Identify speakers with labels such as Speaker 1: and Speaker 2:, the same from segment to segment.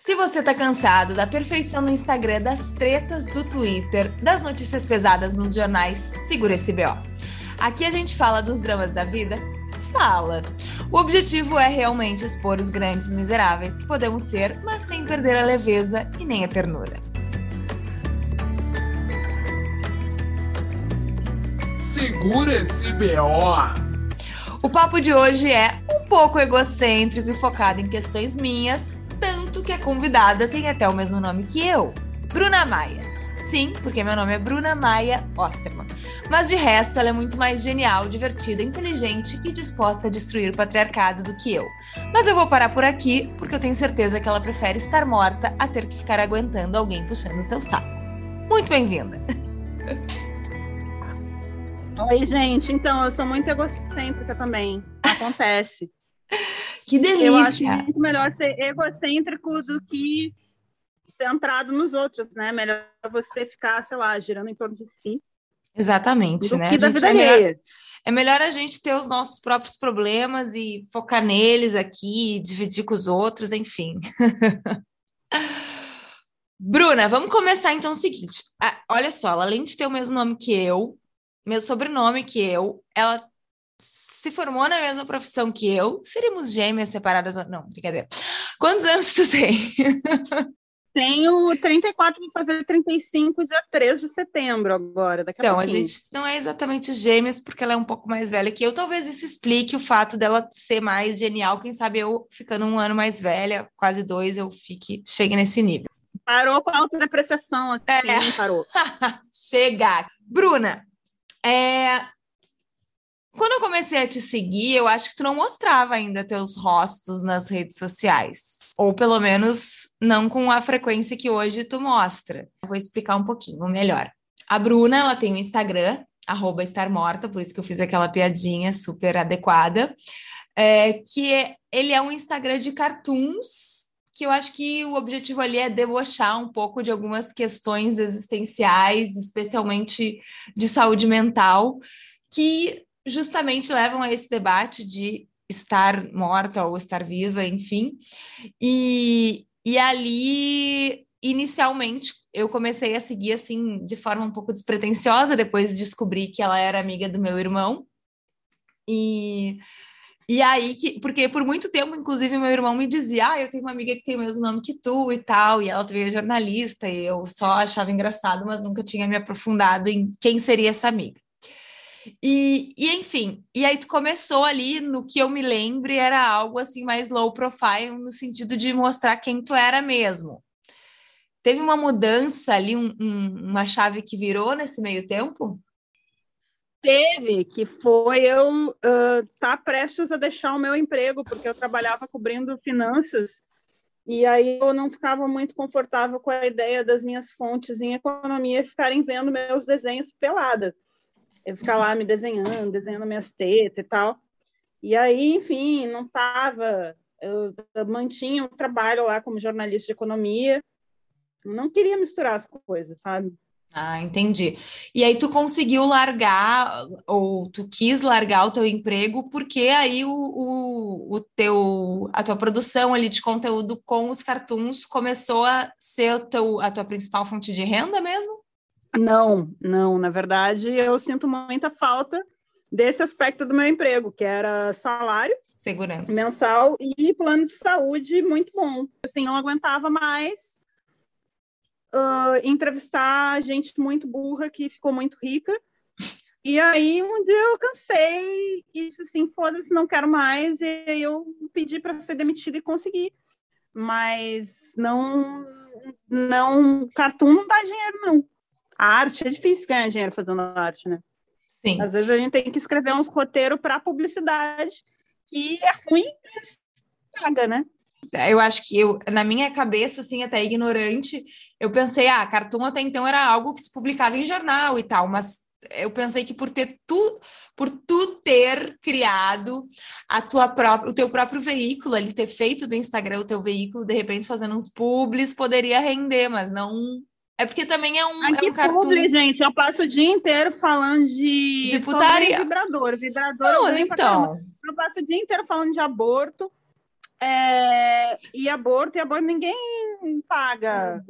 Speaker 1: Se você tá cansado da perfeição no Instagram, das tretas do Twitter, das notícias pesadas nos jornais, segura esse BO. Aqui a gente fala dos dramas da vida? Fala! O objetivo é realmente expor os grandes miseráveis que podemos ser, mas sem perder a leveza e nem a ternura.
Speaker 2: Segura esse BO!
Speaker 1: O papo de hoje é um pouco egocêntrico e focado em questões minhas, tanto que a convidada tem até o mesmo nome que eu, Bruna Maia. Sim, porque meu nome é Bruna Maia Osterman. Mas de resto, ela é muito mais genial, divertida, inteligente e disposta a destruir o patriarcado do que eu. Mas eu vou parar por aqui, porque eu tenho certeza que ela prefere estar morta a ter que ficar aguentando alguém puxando seu saco. Muito bem-vinda!
Speaker 3: Oi, gente. Então, eu sou muito egocêntrica também. Acontece.
Speaker 1: Que delícia!
Speaker 3: Eu acho muito melhor ser egocêntrico do que centrado nos outros, né? Melhor você ficar, sei lá, girando em torno de si.
Speaker 1: Exatamente, né?
Speaker 3: Que da vida
Speaker 1: é melhor-. É melhor a gente ter os nossos próprios problemas e focar neles aqui, dividir com os outros, enfim. Bruna, vamos começar então o seguinte. Ah, olha só, ela, além de ter o mesmo nome que eu, meu sobrenome que eu, ela se formou na mesma profissão que eu. Seríamos gêmeas separadas? Não, brincadeira. Quantos anos tu tem?
Speaker 3: Tenho 34, vou fazer 35 dia 3 de setembro agora, daqui a
Speaker 1: Então, a
Speaker 3: pouquinho.
Speaker 1: gente não é exatamente gêmeas, porque ela é um pouco mais velha que eu. Talvez isso explique o fato dela ser mais genial. Quem sabe eu, ficando um ano mais velha, quase dois, eu fique, chegue nesse nível.
Speaker 3: Parou com a autodepreciação, assim,
Speaker 1: É.
Speaker 3: parou.
Speaker 1: Chegar. Bruna, é, quando eu comecei a te seguir, eu acho que tu não mostrava ainda teus rostos nas redes sociais. Ou pelo menos não com a frequência que hoje tu mostra. Vou explicar um pouquinho melhor. A Bruna, ela tem um Instagram, arroba estar morta, por isso que eu fiz aquela piadinha super adequada. é, que é- ele é um Instagram de cartoons, que eu acho que o objetivo ali é debochar um pouco de algumas questões existenciais, especialmente de saúde mental, que justamente levam a esse debate de estar morta ou estar viva, enfim. E, e ali, inicialmente, eu comecei a seguir assim de forma um pouco despretensiosa, depois descobri que ela era amiga do meu irmão. E e aí, que, porque por muito tempo, inclusive, meu irmão me dizia: Ah, eu tenho uma amiga que tem o mesmo nome que tu e tal, e ela também é jornalista, e eu só achava engraçado, mas nunca tinha me aprofundado em quem seria essa amiga. E, e enfim, e aí tu começou ali, no que eu me lembre, era algo assim mais low profile, no sentido de mostrar quem tu era mesmo. Teve uma mudança ali, um- um- uma chave que virou nesse meio tempo?
Speaker 3: Teve, que foi eu estar prestes a deixar o meu emprego, porque eu trabalhava cobrindo finanças, e aí eu não ficava muito confortável com a ideia das minhas fontes em economia ficarem vendo meus desenhos pelada. Eu ficar lá me desenhando, desenhando minhas tetas e tal. E aí, enfim, não estava. Eu, mantinha o trabalho lá como jornalista de economia, não queria misturar as coisas, sabe?
Speaker 1: Ah, entendi. E aí tu conseguiu largar, ou tu quis largar o teu emprego, porque aí o, o, o teu, a tua produção ali de conteúdo com os cartoons começou a ser o teu, a tua principal fonte de renda mesmo?
Speaker 3: Não, não. Na verdade, eu sinto muita falta desse aspecto do meu emprego, que era salário
Speaker 1: Segurança.
Speaker 3: mensal e plano de saúde muito bom. Assim, não aguentava mais ah, entrevistar gente muito burra que ficou muito rica. E aí, um dia eu cansei e disse assim, foda-se, não quero mais. E aí eu pedi para ser demitida e consegui. Mas não, não, cartoon não dá dinheiro, não. A arte é difícil ganhar dinheiro fazendo arte, né?
Speaker 1: Sim.
Speaker 3: Às vezes a gente tem que escrever uns roteiros para publicidade, que é ruim, mas paga, né?
Speaker 1: Eu acho que eu, na minha cabeça, assim, até ignorante, eu pensei, ah, cartoon até então era algo que se publicava em jornal e tal, mas eu pensei que por ter tu, por tu ter criado a tua própria, o teu próprio veículo ali, ter feito do Instagram o teu veículo, de repente fazendo uns publis, poderia render, mas não. É porque também é um, é
Speaker 3: Aqui
Speaker 1: um cartoon.
Speaker 3: publi, gente, eu passo o dia inteiro falando de,
Speaker 1: De putaria.
Speaker 3: vibrador, vibrador
Speaker 1: Não,
Speaker 3: eu
Speaker 1: então.
Speaker 3: Eu passo o dia inteiro falando de aborto, É, e aborto, e aborto ninguém paga.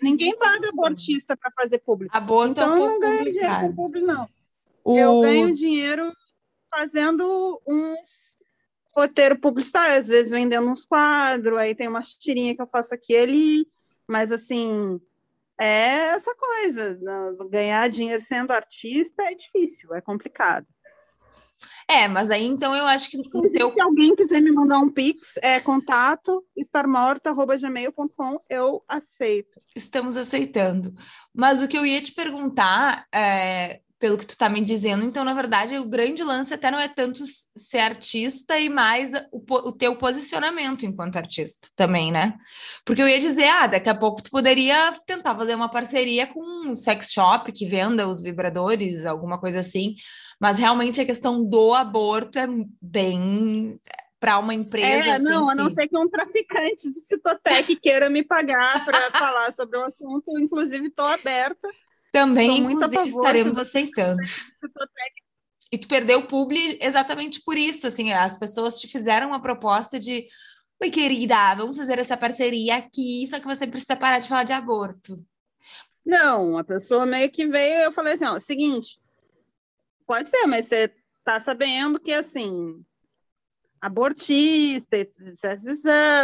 Speaker 3: Ninguém paga abortista para fazer público.
Speaker 1: Aborto
Speaker 3: então,
Speaker 1: é um
Speaker 3: eu não ganho dinheiro
Speaker 1: complicado.
Speaker 3: com público, não.
Speaker 1: O-
Speaker 3: Eu ganho dinheiro fazendo uns roteiro publicitário, às vezes vendendo uns quadros, aí tem umas tirinhas que eu faço aqui e ali, mas assim, é essa coisa, ganhar dinheiro sendo artista é difícil, é complicado.
Speaker 1: É, mas aí então eu acho que
Speaker 3: se alguém quiser me mandar um pix, é contato estarmorta.gmail.com, eu aceito.
Speaker 1: estamos aceitando. Mas o que eu ia te perguntar, é, pelo que tu tá me dizendo, então, na verdade, o grande lance até não é tanto ser artista e mais o, o teu posicionamento enquanto artista também, né? Porque eu ia dizer, ah, daqui a pouco tu poderia tentar fazer uma parceria com um sex shop que venda os vibradores, alguma coisa assim. Mas realmente a questão do aborto é bem para uma empresa.
Speaker 3: É,
Speaker 1: assim,
Speaker 3: não, a não
Speaker 1: sim.
Speaker 3: ser que um traficante de Citotec queira me pagar para falar sobre o assunto, inclusive estou aberta.
Speaker 1: Também, inclusive,
Speaker 3: favor,
Speaker 1: estaremos aceitando. E tu perdeu o publi exatamente por isso, assim, as pessoas te fizeram uma proposta de, oi querida, vamos fazer essa parceria aqui, só que você precisa parar de falar de aborto.
Speaker 3: Não, a pessoa meio que veio, eu falei assim, ó, seguinte, pode ser, mas você tá sabendo que, assim, abortista,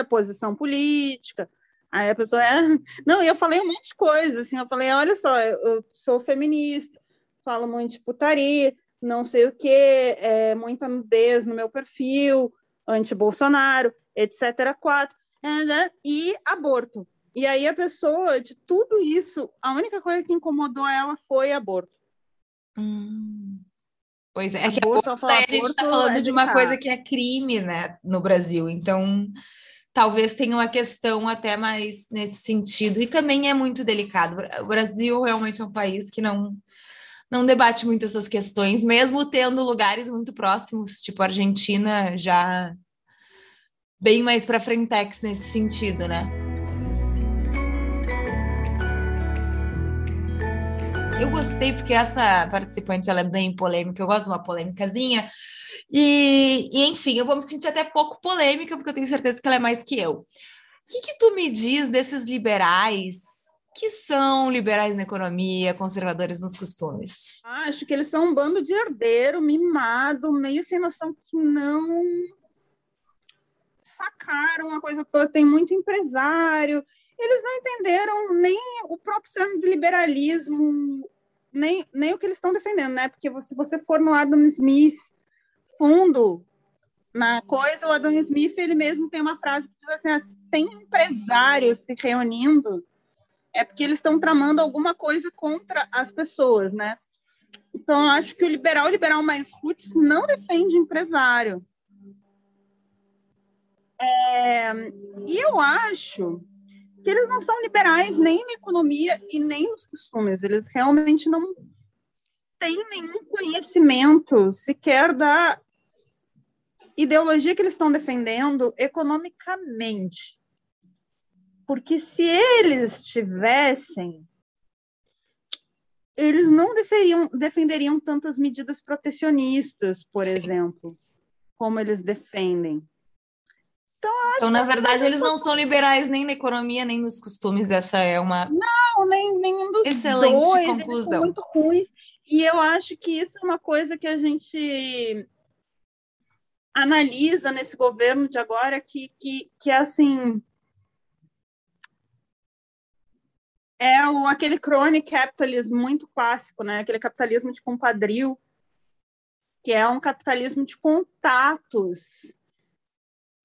Speaker 3: posição política, aí a pessoa é... Não, e eu falei um monte de coisa, assim, eu falei, olha só, eu, sou feminista, falo muito de putaria, não sei o que, é, muita nudez no meu perfil, anti-Bolsonaro, etc, quatro, é, né, e aborto. E aí a pessoa, de tudo isso, a única coisa que incomodou ela foi aborto.
Speaker 1: Hum. Pois é, é que
Speaker 3: Aborto,
Speaker 1: aborto,
Speaker 3: fala,
Speaker 1: a gente tá
Speaker 3: aborto
Speaker 1: falando
Speaker 3: é
Speaker 1: de uma coisa que é crime, né, no Brasil, então talvez tenha uma questão até mais nesse sentido, e também é muito delicado. O Brasil realmente é um país que não não debate muito essas questões, mesmo tendo lugares muito próximos, tipo a Argentina, já bem mais para frentex nesse sentido, né? Eu gostei porque essa participante ela é bem polêmica, eu gosto de uma polêmicazinha. E, e, enfim, eu vou me sentir até pouco polêmica, porque eu tenho certeza que ela é mais que eu. O que, que tu me diz desses liberais que são liberais na economia, conservadores nos costumes?
Speaker 3: Acho que eles são um bando de herdeiro, mimado, meio sem noção que não sacaram a coisa toda. Tem muito empresário. Eles não entenderam nem o próprio sistema de liberalismo, nem, nem o que eles estão defendendo, né? Porque se você for no Adam Smith fundo na coisa, o Adam Smith ele mesmo tem uma frase que diz assim: ah, tem empresários se reunindo, é porque eles estão tramando alguma coisa contra as pessoas, né? Então, eu acho que o liberal, o liberal mais roots, não defende empresário. É, e eu acho que eles não são liberais nem na economia e nem nos costumes. Eles realmente não têm nenhum conhecimento sequer da ideologia que eles estão defendendo economicamente. Porque se eles tivessem, eles não defenderiam tantas medidas protecionistas, por
Speaker 1: Sim.
Speaker 3: exemplo, como eles defendem.
Speaker 1: Então, na verdade, eles não são liberais nem na economia, nem nos costumes. Essa é uma.
Speaker 3: Não, nem, nenhum dos
Speaker 1: Excelente
Speaker 3: dois,
Speaker 1: conclusão.
Speaker 3: são muito ruins. E eu acho que isso é uma coisa que a gente analisa nesse governo de agora, que, que, que é assim. É o, aquele crony capitalismo muito clássico, né? Aquele capitalismo de compadrio, que é um capitalismo de contatos,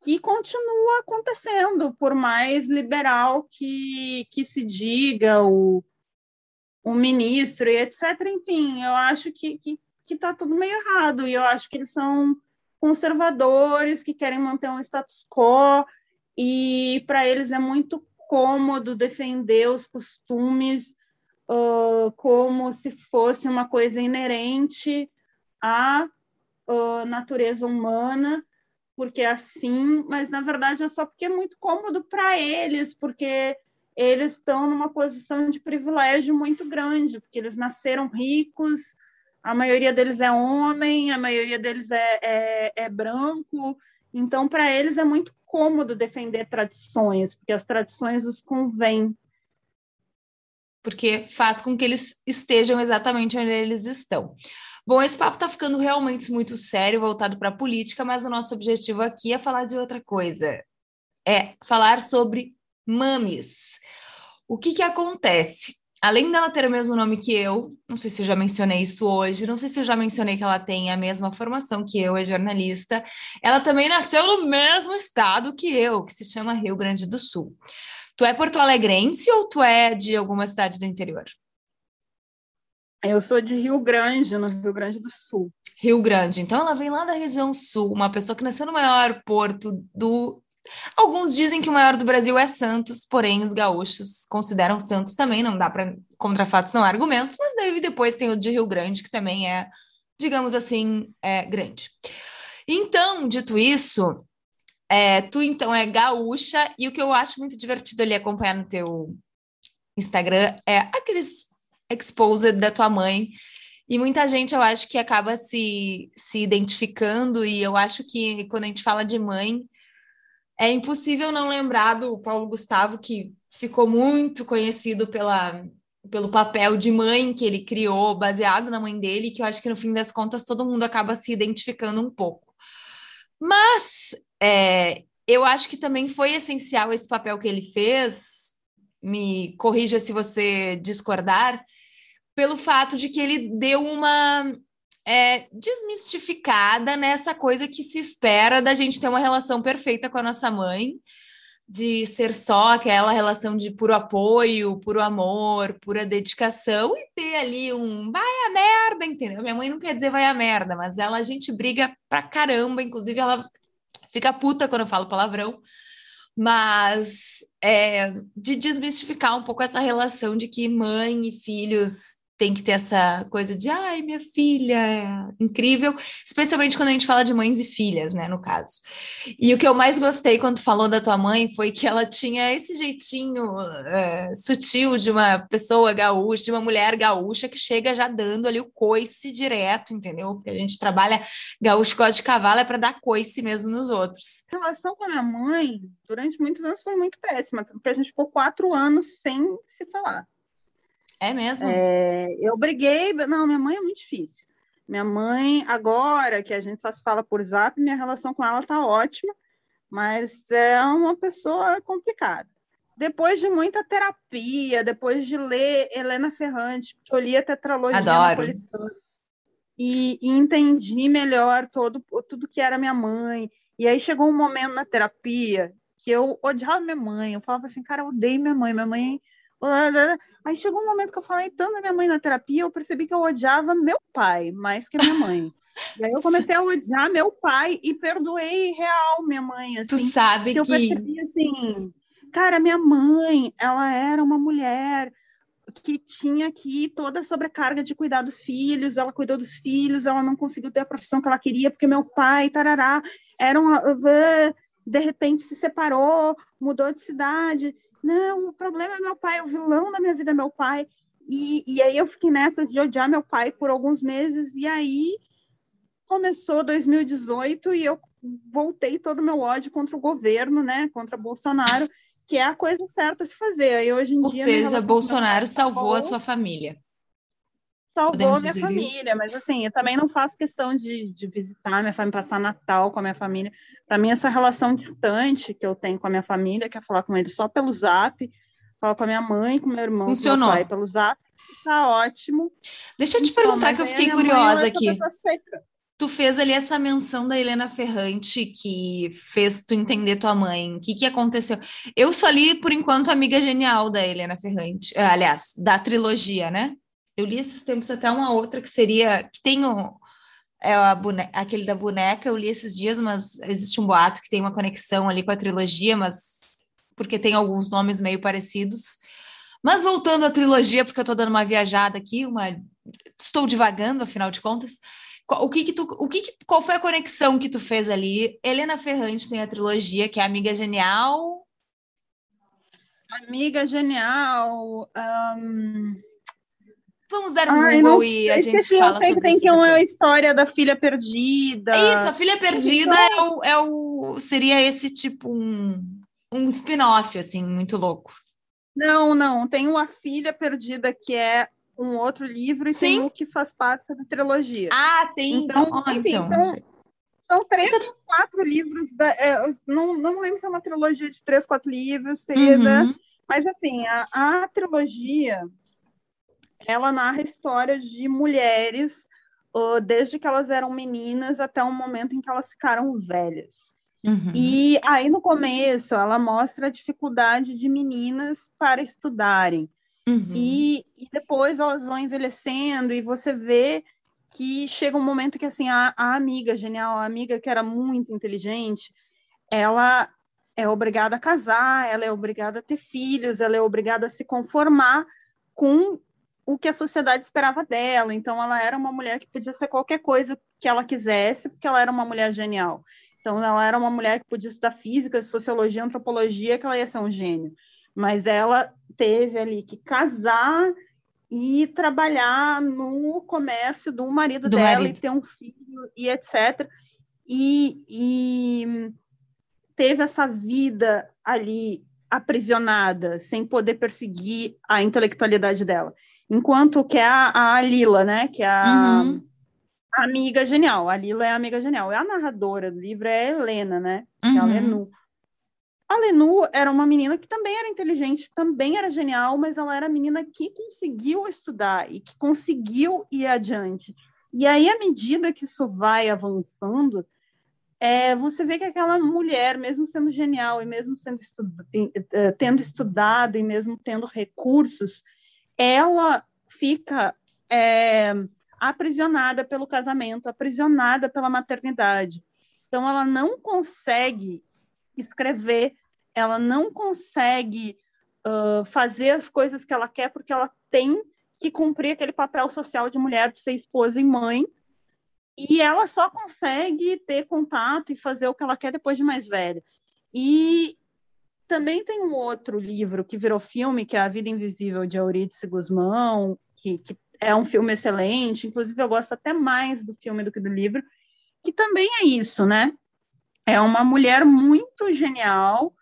Speaker 3: que continua acontecendo, por mais liberal que, que se diga o, o ministro e etc. Enfim, eu acho que que está tudo meio errado, e eu acho que eles são conservadores, que querem manter um status quo, e para eles é muito cômodo defender os costumes uh, como se fosse uma coisa inerente à uh, natureza humana, porque é assim, mas na verdade é só porque é muito cômodo para eles, porque eles estão numa posição de privilégio muito grande, porque eles nasceram ricos, a maioria deles é homem, a maioria deles é, é, é branco, Então, para eles é muito cômodo defender tradições, porque as tradições os convêm.
Speaker 1: Porque faz com que eles estejam exatamente onde eles estão. Bom, esse papo está ficando realmente muito sério, voltado para a política, mas o nosso objetivo aqui é falar de outra coisa. É falar sobre mames. O que, que acontece? Além dela ter o mesmo nome que eu, não sei se eu já mencionei isso hoje, não sei se eu já mencionei que ela tem a mesma formação que eu, é jornalista, ela também nasceu no mesmo estado que eu, que se chama Rio Grande do Sul. Tu é porto-alegrense ou tu é de alguma cidade do interior?
Speaker 3: Eu sou de Rio Grande, no Rio Grande do Sul.
Speaker 1: Rio Grande. Então ela vem lá da região sul, uma pessoa que nasceu no maior porto do. Alguns dizem que o maior do Brasil é Santos, porém os gaúchos consideram Santos também, não dá para contra fatos não há argumentos, mas daí depois tem o de Rio Grande, que também é, digamos assim, é grande. Então, dito isso, é, tu então é gaúcha, e o que eu acho muito divertido ali acompanhar no teu Instagram é aqueles exposed da tua mãe. E muita gente, eu acho que acaba se, se identificando, e eu acho que quando a gente fala de mãe, é impossível não lembrar do Paulo Gustavo, que ficou muito conhecido pela, pelo papel de mãe que ele criou, baseado na mãe dele, que eu acho que no fim das contas todo mundo acaba se identificando um pouco. Mas é, eu acho que também foi essencial esse papel que ele fez, me corrija se você discordar, pelo fato de que ele deu uma é, desmistificada nessa coisa que se espera da gente ter uma relação perfeita com a nossa mãe, de ser só aquela relação de puro apoio, puro amor, pura dedicação e ter ali um vai a merda, entendeu? Minha mãe não quer dizer vai a merda, mas ela a gente briga pra caramba, inclusive ela fica puta quando eu falo palavrão, mas é, de desmistificar um pouco essa relação de que mãe e filhos tem que ter essa coisa de ai, minha filha é incrível, especialmente quando a gente fala de mães e filhas, né, no caso. E o que eu mais gostei quando falou da tua mãe foi que ela tinha esse jeitinho é, sutil de uma pessoa gaúcha, de uma mulher gaúcha que chega já dando ali o coice direto, entendeu? Porque a gente trabalha gaúcho gosta de cavalo é para dar coice mesmo nos outros.
Speaker 3: A relação com a minha mãe durante muitos anos foi muito péssima, porque a gente ficou quatro anos sem se falar.
Speaker 1: É mesmo?
Speaker 3: É, eu briguei. Não, minha mãe é muito difícil. Minha mãe, agora que a gente só se fala por zap, minha relação com ela tá ótima, mas é uma pessoa complicada. Depois de muita terapia, depois de ler Helena Ferrante, porque eu li a tetralogia
Speaker 1: Adoro.
Speaker 3: e, e entendi melhor todo, tudo que era minha mãe. E aí chegou um momento na terapia que eu odiava minha mãe. Eu falava assim, cara, eu odeio minha mãe. Minha mãe Aí chegou um momento que eu falei tanto da minha mãe na terapia, eu percebi que eu odiava meu pai mais que a minha mãe. E aí eu comecei a odiar meu pai e perdoei real minha mãe. Assim,
Speaker 1: tu sabe que.
Speaker 3: Eu percebi assim, cara, minha mãe, ela era uma mulher que tinha aqui toda a sobrecarga de cuidar dos filhos, ela cuidou dos filhos, ela não conseguiu ter a profissão que ela queria, porque meu pai, tarará, era um, de repente se separou, mudou de cidade, não, o problema é meu pai, o vilão da minha vida é meu pai. E, e aí eu fiquei nessas de odiar meu pai por alguns meses, e aí começou 2018 e eu voltei todo o meu ódio contra o governo, né, contra Bolsonaro, que é a coisa certa a se fazer. Aí hoje em
Speaker 1: Ou
Speaker 3: dia,
Speaker 1: seja, Bolsonaro salvou a sua família.
Speaker 3: Salvou a minha família, isso? mas assim, eu também não faço questão de, de visitar minha família, passar Natal com a minha família. Para mim, essa relação distante que eu tenho com a minha família, que é falar com eles só pelo zap, falar com a minha mãe, com meu irmão,
Speaker 1: Funcionou.
Speaker 3: com meu pai pelo zap, tá ótimo.
Speaker 1: Deixa eu te então, perguntar, que eu fiquei curiosa aqui. Tu fez ali essa menção da Helena Ferrante que fez tu entender tua mãe. O que, que aconteceu? Eu só li, por enquanto, Amiga Genial da Helena Ferrante. Eh, aliás, da trilogia, né? Eu li esses tempos até uma outra que seria. que tem o, é boneca, aquele da boneca, eu li esses dias, mas existe um boato que tem uma conexão ali com a trilogia, mas porque tem alguns nomes meio parecidos. Mas voltando à trilogia, porque eu estou dando uma viajada aqui, uma estou divagando, afinal de contas. O que que tu, o que, que qual foi a conexão que tu fez ali? Helena Ferrante tem a trilogia, que é Amiga Genial.
Speaker 3: Amiga Genial. Um
Speaker 1: Vamos dar um Ai, Google e a gente
Speaker 3: esqueci,
Speaker 1: fala
Speaker 3: Eu sei que tem que uma história da filha perdida.
Speaker 1: É isso, a filha perdida é o, é o, seria esse tipo um, um spin-off, assim, muito louco.
Speaker 3: Não, não, tem uma filha perdida que é um outro livro e Sim. tem um que faz parte da trilogia.
Speaker 1: Ah, tem. Então, então enfim, então,
Speaker 3: são, são três ou quatro livros. Da, é, não, não lembro se é uma trilogia de três, quatro livros, teria, uhum. mas assim, a, a trilogia ela narra histórias de mulheres desde que elas eram meninas até o momento em que elas ficaram velhas. Uhum. E aí no começo ela mostra a dificuldade de meninas para estudarem. Uhum. E, e, depois elas vão envelhecendo e você vê que chega um momento que assim a, a amiga genial, a amiga que era muito inteligente, ela é obrigada a casar, ela é obrigada a ter filhos, ela é obrigada a se conformar com o que a sociedade esperava dela. Então, ela era uma mulher que podia ser qualquer coisa que ela quisesse, porque ela era uma mulher genial. Então, ela era uma mulher que podia estudar física, sociologia, antropologia, que ela ia ser um gênio. Mas ela teve ali que casar e trabalhar no comércio do marido do dela marido. e ter um filho e etc. E, e teve essa vida ali aprisionada, sem poder perseguir a intelectualidade dela. Enquanto que é a, a Lila, né? Que é a, uhum. a, amiga genial. A Lila é a amiga genial. E a narradora do livro é a Helena, né? Uhum. Que é a uhum. Lenu. A Lenu era uma menina que também era inteligente, também era genial, mas ela era a menina que conseguiu estudar e que conseguiu ir adiante. E aí, à medida que isso vai avançando, é, você vê que aquela mulher, mesmo sendo genial e mesmo sendo estu eh, tendo estudado e mesmo tendo recursos, ela fica é, aprisionada pelo casamento, aprisionada pela maternidade. Então, ela não consegue escrever, ela não consegue uh, fazer as coisas que ela quer, porque ela tem que cumprir aquele papel social de mulher, de ser esposa e mãe, e ela só consegue ter contato e fazer o que ela quer depois de mais velha. E também tem um outro livro que virou filme, que é A Vida Invisível, de Eurídice Guzmão, que, que é um filme excelente, inclusive eu gosto até mais do filme do que do livro, que também é isso, né? É uma mulher muito genial,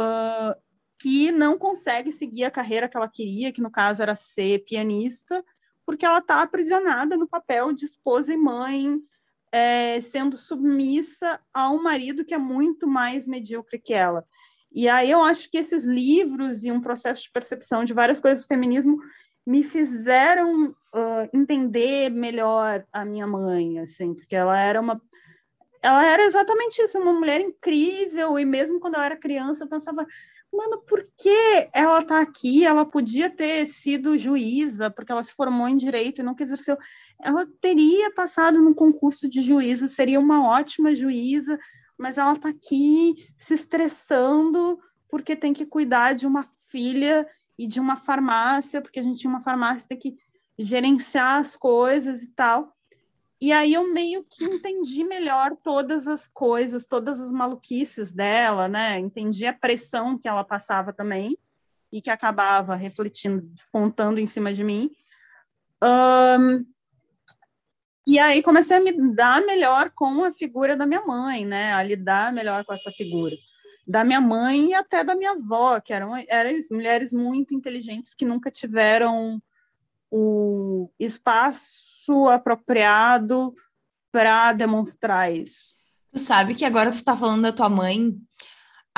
Speaker 3: uh, que não consegue seguir a carreira que ela queria, que no caso era ser pianista, porque ela está aprisionada no papel de esposa e mãe, é, sendo submissa a um marido que é muito mais medíocre que ela. E aí eu acho que esses livros e um processo de percepção de várias coisas do feminismo me fizeram uh, entender melhor a minha mãe, assim, porque ela era uma ela era exatamente isso, uma mulher incrível, e mesmo quando eu era criança, eu pensava, mano, por que ela tá aqui? Ela podia ter sido juíza, porque ela se formou em direito e nunca exerceu. Ela teria passado no concurso de juíza, seria uma ótima juíza, mas ela está aqui se estressando porque tem que cuidar de uma filha e de uma farmácia, porque a gente tinha uma farmácia tem que gerenciar as coisas e tal. E aí eu meio que entendi melhor todas as coisas, todas as maluquices dela, né? Entendi a pressão que ela passava também e que acabava refletindo, despontando em cima de mim. Um, e aí comecei a me dar melhor com a figura da minha mãe, né? A lidar melhor com essa figura. Da minha mãe e até da minha avó, que eram, eram mulheres muito inteligentes que nunca tiveram o espaço apropriado para demonstrar isso.
Speaker 1: Tu sabe que agora tu está falando da tua mãe,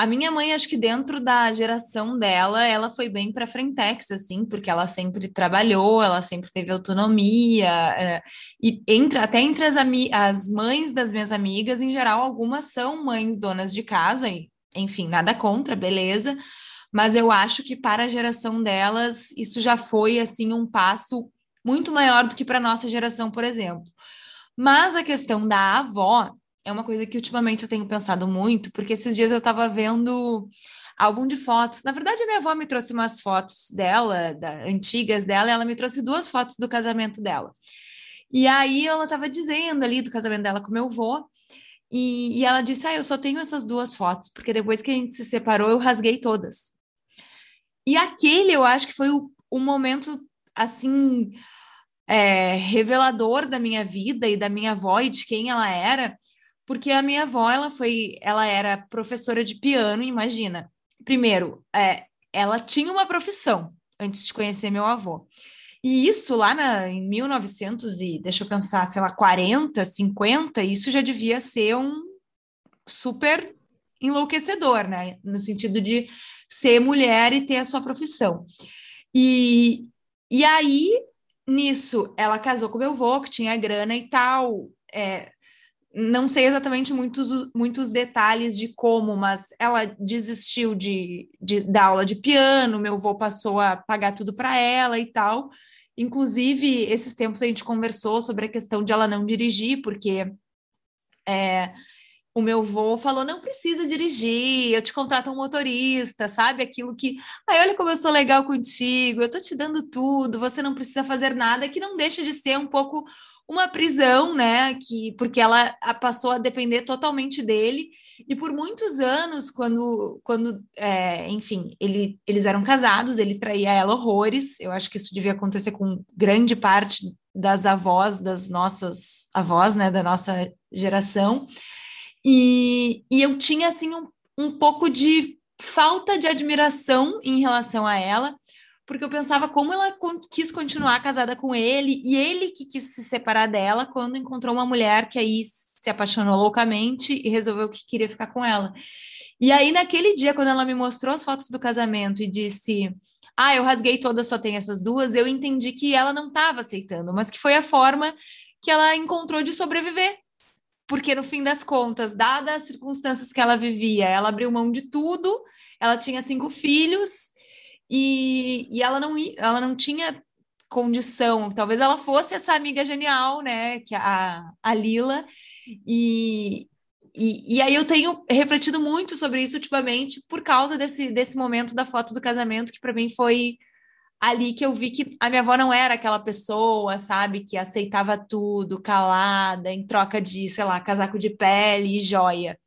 Speaker 1: a minha mãe, acho que dentro da geração dela, ela foi bem para frentex, assim, porque ela sempre trabalhou, ela sempre teve autonomia, é, e entre, até entre as, as mães das minhas amigas, em geral, algumas são mães donas de casa, e, enfim, nada contra, beleza, mas eu acho que para a geração delas, isso já foi, assim, um passo muito maior do que para nossa geração, por exemplo. Mas a questão da avó, é uma coisa que ultimamente eu tenho pensado muito, porque esses dias eu estava vendo álbum de fotos. Na verdade, minha avó me trouxe umas fotos dela, da, antigas dela, ela me trouxe duas fotos do casamento dela. E aí ela estava dizendo ali do casamento dela com meu avô, e, e ela disse: Ah, eu só tenho essas duas fotos, porque depois que a gente se separou, eu rasguei todas. E aquele eu acho que foi o, o momento assim é, revelador da minha vida e da minha avó e de quem ela era, porque a minha avó ela foi, ela era professora de piano, imagina. Primeiro, é, ela tinha uma profissão antes de conhecer meu avô. E isso lá na, em 1900 e, deixa eu pensar, sei lá, 40, 50, isso já devia ser um super enlouquecedor, né? No sentido de ser mulher e ter a sua profissão. E, e aí, nisso, ela casou com meu avô, que tinha grana e tal. É, não sei exatamente muitos, muitos detalhes de como, mas ela desistiu de, de da aula de piano, meu avô passou a pagar tudo para ela e tal. Inclusive, esses tempos a gente conversou sobre a questão de ela não dirigir, porque é, o meu avô falou: não precisa dirigir, eu te contrato um motorista, sabe? Aquilo que, ai, olha como eu sou legal contigo, eu tô te dando tudo, você não precisa fazer nada, que não deixa de ser um pouco uma prisão, né? Que, porque ela passou a depender totalmente dele. E por muitos anos, quando, quando é, enfim, ele, eles eram casados, ele traía ela horrores. Eu acho que isso devia acontecer com grande parte das avós, das nossas avós, né, da nossa geração. E, e eu tinha, assim, um, um pouco de falta de admiração em relação a ela, porque eu pensava como ela quis continuar casada com ele e ele que quis se separar dela quando encontrou uma mulher que aí se apaixonou loucamente e resolveu que queria ficar com ela. E aí, naquele dia, quando ela me mostrou as fotos do casamento e disse: Ah, eu rasguei todas, só tem essas duas, eu entendi que ela não estava aceitando, mas que foi a forma que ela encontrou de sobreviver. Porque, no fim das contas, dadas as circunstâncias que ela vivia, ela abriu mão de tudo, ela tinha cinco filhos e, e ela, não, ela não tinha condição. Talvez ela fosse essa amiga genial, né? Que a, a Lila. E, e, e, aí eu tenho refletido muito sobre isso ultimamente por causa desse, desse momento da foto do casamento, que para mim foi ali que eu vi que a minha avó não era aquela pessoa, sabe, que aceitava tudo, calada, em troca de, sei lá, casaco de pele e joia.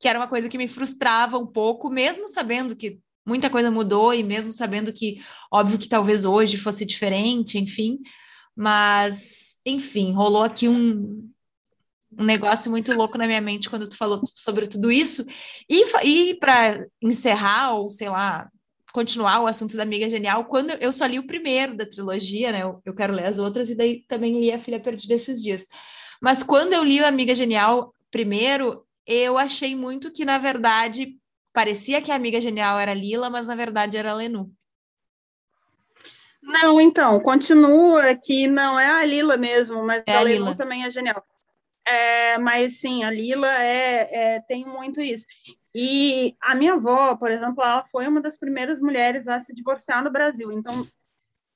Speaker 1: Que era uma coisa que me frustrava um pouco, mesmo sabendo que muita coisa mudou e mesmo sabendo que, óbvio que talvez hoje fosse diferente, enfim, mas, enfim, rolou aqui um, um negócio muito louco na minha mente quando tu falou sobre tudo isso. E, e para encerrar, ou sei lá, continuar o assunto da Amiga Genial, quando eu só li o primeiro da trilogia, né? Eu, eu quero ler as outras, e daí também li A Filha Perdida esses dias. Mas quando eu li a Amiga Genial primeiro, eu achei muito que, na verdade, parecia que a amiga genial era Lila, mas na verdade era a Lenu.
Speaker 3: Não, então, continua que não é a Lila mesmo, mas é a, a Lenu Lila. também é genial. É, mas sim, a Lila é, é, tem muito isso. E a minha avó, por exemplo, ela foi uma das primeiras mulheres a se divorciar no Brasil. Então,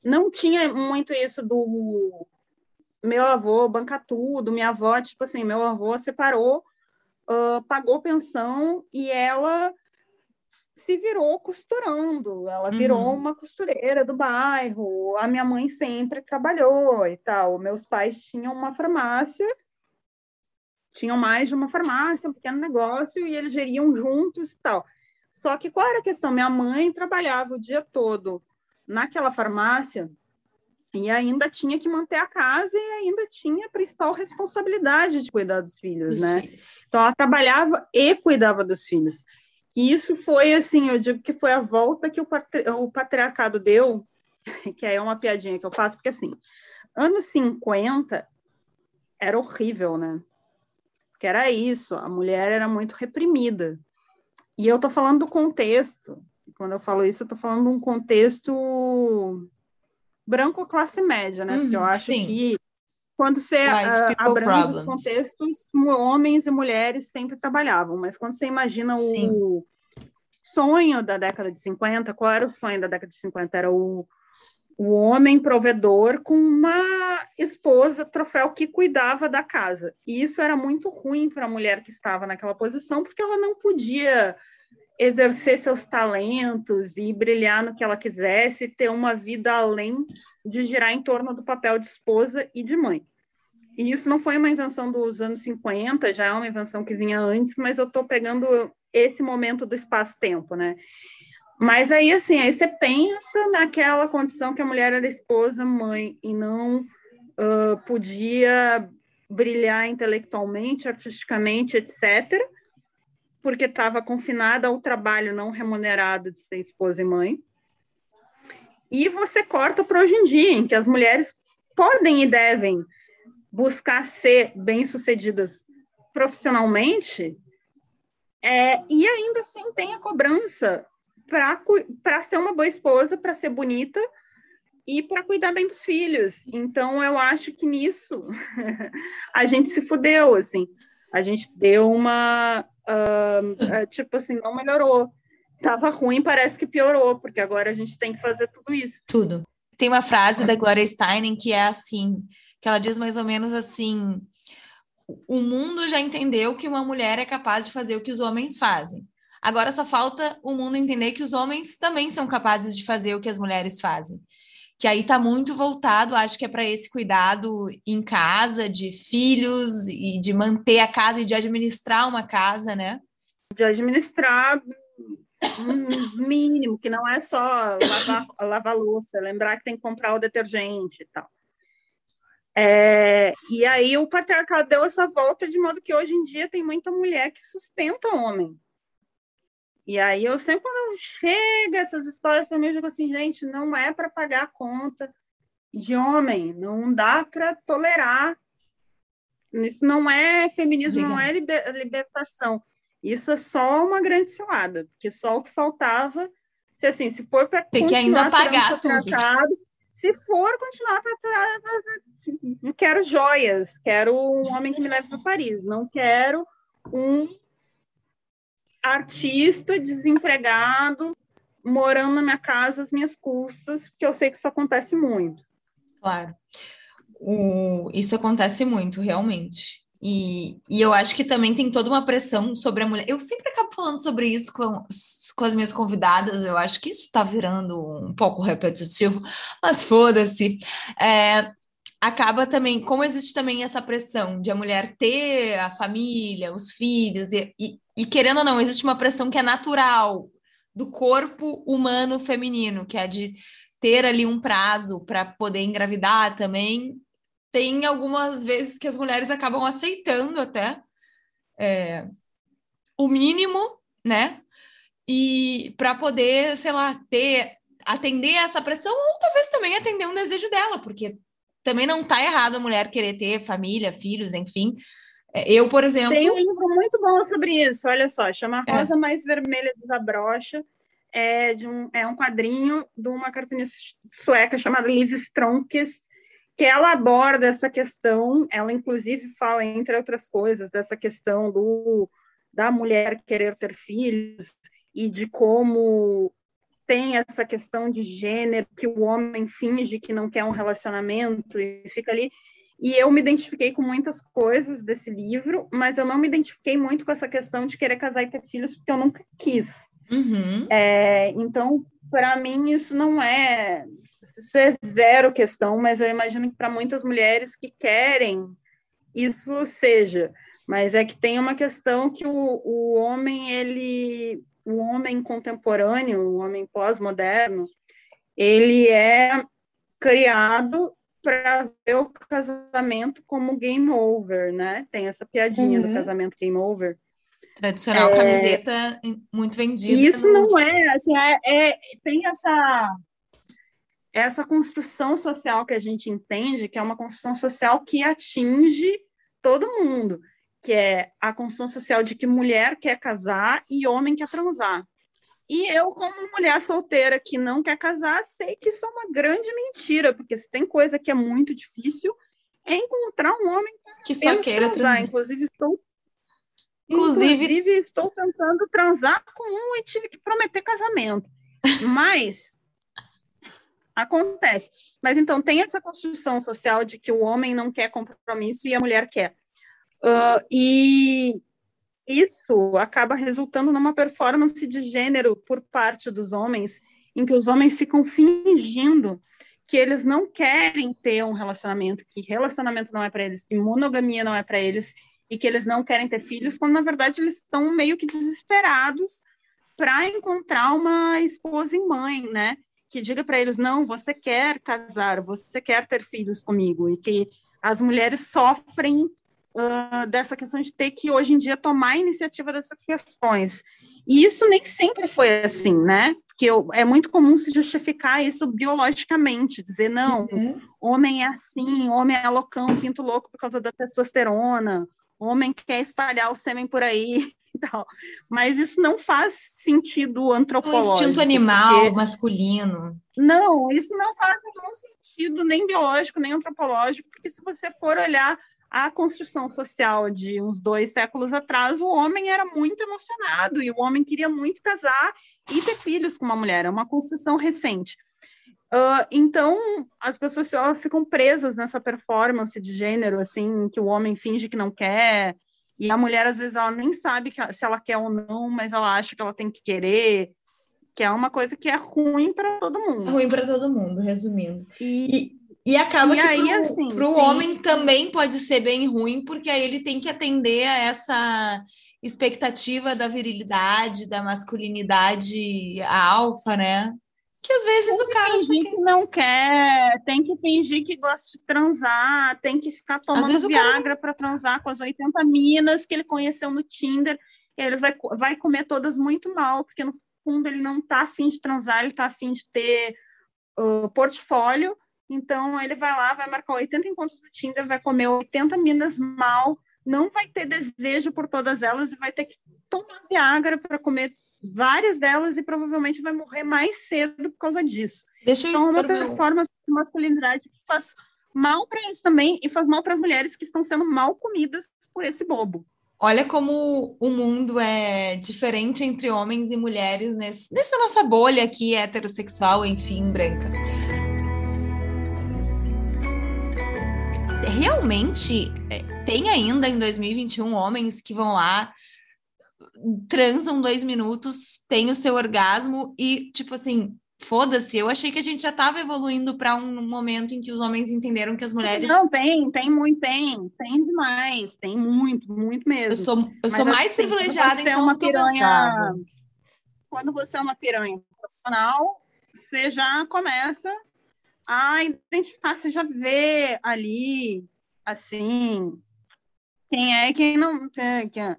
Speaker 3: não tinha muito isso do meu avô bancar tudo, minha avó, tipo assim, meu avô separou, uh, pagou pensão e ela se virou costurando, ela virou uhum. uma costureira do bairro. A minha mãe sempre trabalhou e tal. Meus pais tinham uma farmácia, tinham mais de uma farmácia, um pequeno negócio, e eles geriam juntos e tal. Só que qual era a questão? Minha mãe trabalhava o dia todo naquela farmácia e ainda tinha que manter a casa e ainda tinha a principal responsabilidade de cuidar dos filhos, né? Então ela trabalhava e cuidava dos filhos. E isso foi assim, eu digo que foi a volta que o, patri o patriarcado deu, que aí é uma piadinha que eu faço, porque assim, anos 50 era horrível, né? Porque era isso, a mulher era muito reprimida. E eu tô falando do contexto, quando eu falo isso, eu tô falando de um contexto branco classe média, né? Porque eu uhum, acho sim. que quando você right, uh, abrange os contextos, homens e mulheres sempre trabalhavam, mas quando você imagina Sim. o sonho da década de 50, qual era o sonho da década de 50? Era o, o homem provedor com uma esposa, troféu, que cuidava da casa. E isso era muito ruim para a mulher que estava naquela posição, porque ela não podia exercer seus talentos e brilhar no que ela quisesse, ter uma vida além de girar em torno do papel de esposa e de mãe. E isso não foi uma invenção dos anos 50, já é uma invenção que vinha antes, mas eu estou pegando esse momento do espaço-tempo, né? Mas aí, assim, aí você pensa naquela condição que a mulher era esposa, mãe, e não uh, podia brilhar intelectualmente, artisticamente, etc., porque estava confinada ao trabalho não remunerado de ser esposa e mãe. E você corta para hoje em dia, em que as mulheres podem e devem buscar ser bem-sucedidas profissionalmente, é, e ainda assim tem a cobrança para ser uma boa esposa, para ser bonita e para cuidar bem dos filhos. Então, eu acho que nisso a gente se fudeu, assim. A gente deu uma. Uh, tipo assim, não melhorou. Tava ruim, parece que piorou, porque agora a gente tem que fazer tudo isso.
Speaker 1: Tudo. Tem uma frase da Gloria Steinem que é assim, que ela diz mais ou menos assim: o mundo já entendeu que uma mulher é capaz de fazer o que os homens fazem. Agora só falta o mundo entender que os homens também são capazes de fazer o que as mulheres fazem. Que aí está muito voltado, acho que é para esse cuidado em casa, de filhos e de manter a casa e de administrar uma casa, né?
Speaker 3: De administrar um mínimo, que não é só lavar, lavar louça, lembrar que tem que comprar o detergente e tal. É, e aí o patriarcado deu essa volta de modo que hoje em dia tem muita mulher que sustenta o homem. E aí eu sempre, quando chega essas histórias para mim, eu digo assim, gente, não é para pagar a conta de homem, não dá para tolerar. Isso não é feminismo, não é liber, libertação. Isso é só uma grande cilada, porque só o que faltava, se assim, se for para
Speaker 1: tem que ainda pagar tudo. Tratado,
Speaker 3: se for continuar para quero joias, quero um homem que me leve para Paris, não quero um artista desempregado morando na minha casa às minhas custas, porque eu sei que isso acontece muito.
Speaker 1: Claro. O, isso acontece muito, realmente. E, e eu acho que também tem toda uma pressão sobre a mulher. Eu sempre acabo falando sobre isso com, com as minhas convidadas, eu acho que isso está virando um pouco repetitivo, mas foda-se. É, acaba também, como existe também essa pressão de a mulher ter a família, os filhos, e, e, e querendo ou não, existe uma pressão que é natural do corpo humano feminino, que é de ter ali um prazo para poder engravidar também. Tem algumas vezes que as mulheres acabam aceitando até é, o mínimo, né? E para poder, sei lá, ter atender essa pressão ou talvez também atender um desejo dela, porque também não está errado a mulher querer ter família, filhos, enfim. É, eu, por exemplo.
Speaker 3: Tem um livro muito bom sobre isso, olha só, chama é. Rosa é. Mais Vermelha Desabrocha. É, de um, é um quadrinho de uma cartunista sueca chamada Liv Stromkist, que ela aborda essa questão, ela inclusive fala, entre outras coisas, dessa questão do, da mulher querer ter filhos e de como tem essa questão de gênero, que o homem finge que não quer um relacionamento e fica ali. E eu me identifiquei com muitas coisas desse livro, mas eu não me identifiquei muito com essa questão de querer casar e ter filhos, porque eu nunca quis.
Speaker 1: Uhum.
Speaker 3: É, então, para mim, isso não é. Isso é zero questão, mas eu imagino que para muitas mulheres que querem, isso seja. Mas é que tem uma questão que o, o homem, ele o homem contemporâneo, o homem pós-moderno, ele é criado para ver o casamento como game over, né? Tem essa piadinha uhum. do casamento game over.
Speaker 1: Tradicional, é... camiseta muito vendida.
Speaker 3: Isso não é, assim, é, é, tem essa essa construção social que a gente entende, que é uma construção social que atinge todo mundo que é a construção social de que mulher quer casar e homem quer transar. E eu, como mulher solteira que não quer casar, sei que isso é uma grande mentira, porque se tem coisa que é muito difícil, é encontrar um homem
Speaker 1: que só queira transar. transar.
Speaker 3: Inclusive, estou Inclusive... Inclusive, estou tentando transar com um e tive que prometer casamento. Mas acontece. Mas então tem essa construção social de que o homem não quer compromisso e a mulher quer. Uh, e isso acaba resultando numa performance de gênero por parte dos homens, em que os homens ficam fingindo que eles não querem ter um relacionamento, que relacionamento não é para eles, que monogamia não é para eles, e que eles não querem ter filhos, quando na verdade eles estão meio que desesperados para encontrar uma esposa e mãe, né? que diga para eles: não, você quer casar, você quer ter filhos comigo, e que as mulheres sofrem uh, dessa questão de ter que, hoje em dia, tomar a iniciativa dessas questões. E isso nem sempre foi assim, né? Porque eu, é muito comum se justificar isso biologicamente, dizer, não, uhum. homem é assim, homem é loucão, pinto louco por causa da testosterona, homem quer espalhar o sêmen por aí e tal. Mas isso não faz sentido antropológico.
Speaker 1: O instinto animal porque... masculino.
Speaker 3: Não, isso não faz nenhum sentido, nem biológico, nem antropológico, porque se você for olhar a construção social de uns dois séculos atrás, o homem era muito emocionado e o homem queria muito casar e ter filhos com uma mulher. É uma construção recente. Uh, então, as pessoas elas ficam presas nessa performance de gênero, assim, que o homem finge que não quer, e a mulher, às vezes, ela nem sabe que, se ela quer ou não, mas ela acha que ela tem que querer, que é uma coisa que é ruim para todo mundo. É
Speaker 1: ruim para todo mundo, resumindo. E, e acaba e que aí, pro, assim, pro homem também pode ser bem ruim, porque aí ele tem que atender a essa expectativa da virilidade, da masculinidade alfa, né? Que às vezes tem o cara.
Speaker 3: Tem que fingir que não quer, tem que fingir que gosta de transar, tem que ficar tomando Viagra cara... para transar com as 80 minas que ele conheceu no Tinder. Ele vai, vai comer todas muito mal, porque no fundo ele não tá afim de transar, ele tá afim de ter uh, portfólio então, ele vai lá, vai marcar 80 encontros do Tinder, vai comer 80 minas mal, não vai ter desejo por todas elas e vai ter que tomar Viagra para comer várias delas e provavelmente vai morrer mais cedo por causa disso.
Speaker 1: Deixa eu
Speaker 3: então, é uma performance de masculinidade que faz mal para eles também e faz mal para as mulheres que estão sendo mal comidas por esse bobo.
Speaker 1: Olha como o mundo é diferente entre homens e mulheres nesse, nessa nossa bolha aqui heterossexual, enfim, branca. Realmente é, tem ainda em 2021 homens que vão lá, transam dois minutos, têm o seu orgasmo e, tipo assim, foda-se. Eu achei que a gente já estava evoluindo para um momento em que os homens entenderam que as mulheres.
Speaker 3: Não, tem, tem muito, tem, tem demais, tem muito, muito mesmo.
Speaker 1: Eu sou, eu sou mais assim, privilegiada, então. Uma piranha.
Speaker 3: Quando você é uma piranha profissional, você já começa a identificar, você já vê ali, assim, quem é quem não. Quem, é,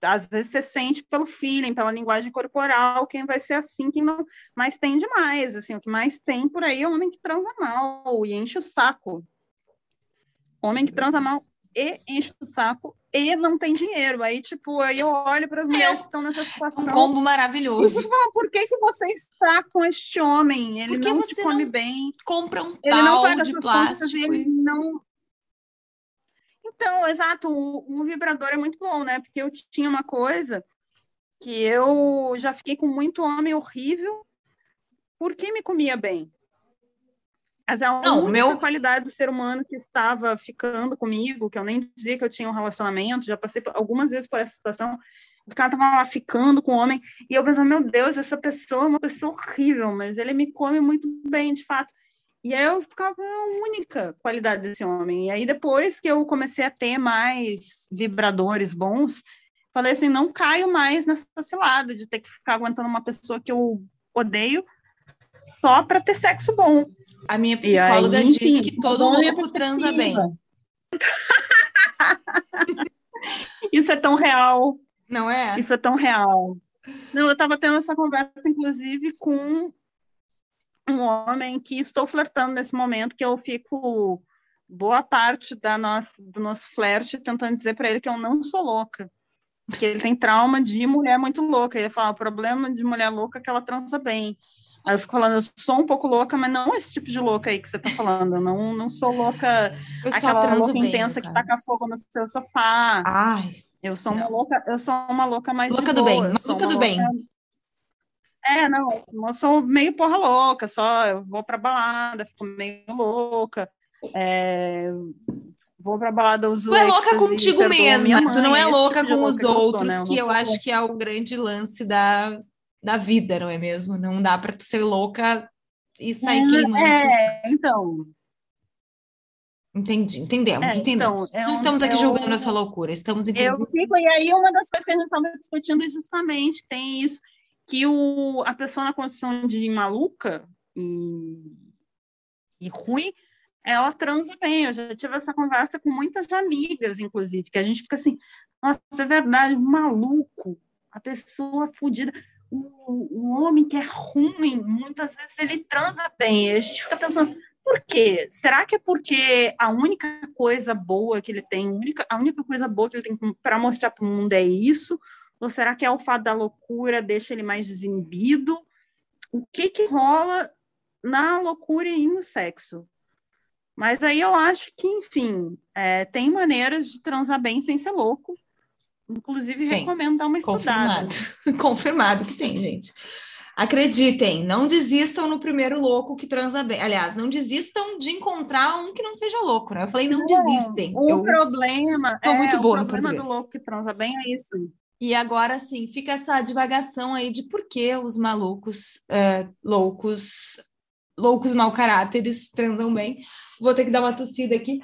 Speaker 3: às vezes você sente pelo feeling, pela linguagem corporal, quem vai ser assim, quem não. Mas tem demais, assim, o que mais tem por aí é homem que transa mal e enche o saco. Homem que transa mal e enche o saco e não tem dinheiro. Aí, tipo, aí eu olho para as mulheres que estão nessa situação.
Speaker 1: Um combo maravilhoso.
Speaker 3: E falo, por que, que você está com este homem? Ele não te come bem.
Speaker 1: Compra um ele não paga de plástico.
Speaker 3: Ele não. Então, exato, o, o vibrador é muito bom, né? Porque eu tinha uma coisa que eu já fiquei com muito homem horrível porque me comia bem. Mas é a não, meu... qualidade do ser humano que estava ficando comigo, que eu nem dizia que eu tinha um relacionamento, já passei algumas vezes por essa situação, o cara tava lá ficando com o homem, e eu pensava, meu Deus, essa pessoa é uma pessoa horrível, mas ele me come muito bem, de fato. E aí eu ficava a única qualidade desse homem. E aí depois que eu comecei a ter mais vibradores bons, falei assim, não caio mais nessa cilada de ter que ficar aguentando uma pessoa que eu odeio só para ter sexo bom.
Speaker 1: A minha psicóloga aí, diz que todo mundo transa bem.
Speaker 3: Isso é tão real.
Speaker 1: Não é?
Speaker 3: Isso é tão real. Não, eu estava tendo essa conversa, inclusive, com um homem que estou flertando nesse momento, que eu fico boa parte da nossa, do nosso flerte tentando dizer para ele que eu não sou louca. Que ele tem trauma de mulher muito louca. Ele fala: o problema de mulher louca é que ela transa bem. Aí eu fico falando, eu sou um pouco louca, mas não esse tipo de louca aí que você tá falando. Eu não, não sou louca, eu aquela louca bem, intensa cara. que taca fogo no seu sofá.
Speaker 1: Ai.
Speaker 3: Eu sou não. uma louca, eu sou uma louca mais
Speaker 1: louca do bem, louca do bem.
Speaker 3: É, não, eu sou meio porra louca, só eu vou pra balada, fico meio louca. É, vou pra balada, uso
Speaker 1: Tu é louca contigo mesma, tu não é louca tipo com os outros, que eu, sou, né? que eu acho que é o grande lance da, da vida, não é mesmo? Não dá para tu ser louca e sair
Speaker 3: é,
Speaker 1: queimando.
Speaker 3: É, então.
Speaker 1: Entendi, entendemos, é, entendemos. Então, é não estamos aqui é julgando um... essa loucura, estamos
Speaker 3: inclusive... Eu fico, e aí uma das coisas que a gente estava discutindo é justamente tem isso, que o, a pessoa na condição de maluca, e, e ruim, ela transa bem. Eu já tive essa conversa com muitas amigas, inclusive, que a gente fica assim, nossa, é verdade, maluco, a pessoa fodida. O, o homem que é ruim, muitas vezes ele transa bem. E a gente fica pensando, por quê? Será que é porque a única coisa boa que ele tem, única, a única coisa boa que ele tem para mostrar para o mundo é isso? Ou será que é o fato da loucura deixa ele mais desinibido? O que que rola na loucura e no sexo? Mas aí eu acho que, enfim, é, tem maneiras de transar bem sem ser louco. Inclusive, tem. recomendo dar uma estudada.
Speaker 1: Confirmado. Confirmado que tem, gente. Acreditem, não desistam no primeiro louco que transa bem. Aliás, não desistam de encontrar um que não seja louco, né? Eu falei, não, não desistem.
Speaker 3: O eu problema é muito boa o problema do louco que transa bem é isso.
Speaker 1: E agora sim, fica essa divagação aí de por que os malucos, uh, loucos, loucos mau caráteres transam bem. Vou ter que dar uma tossida aqui.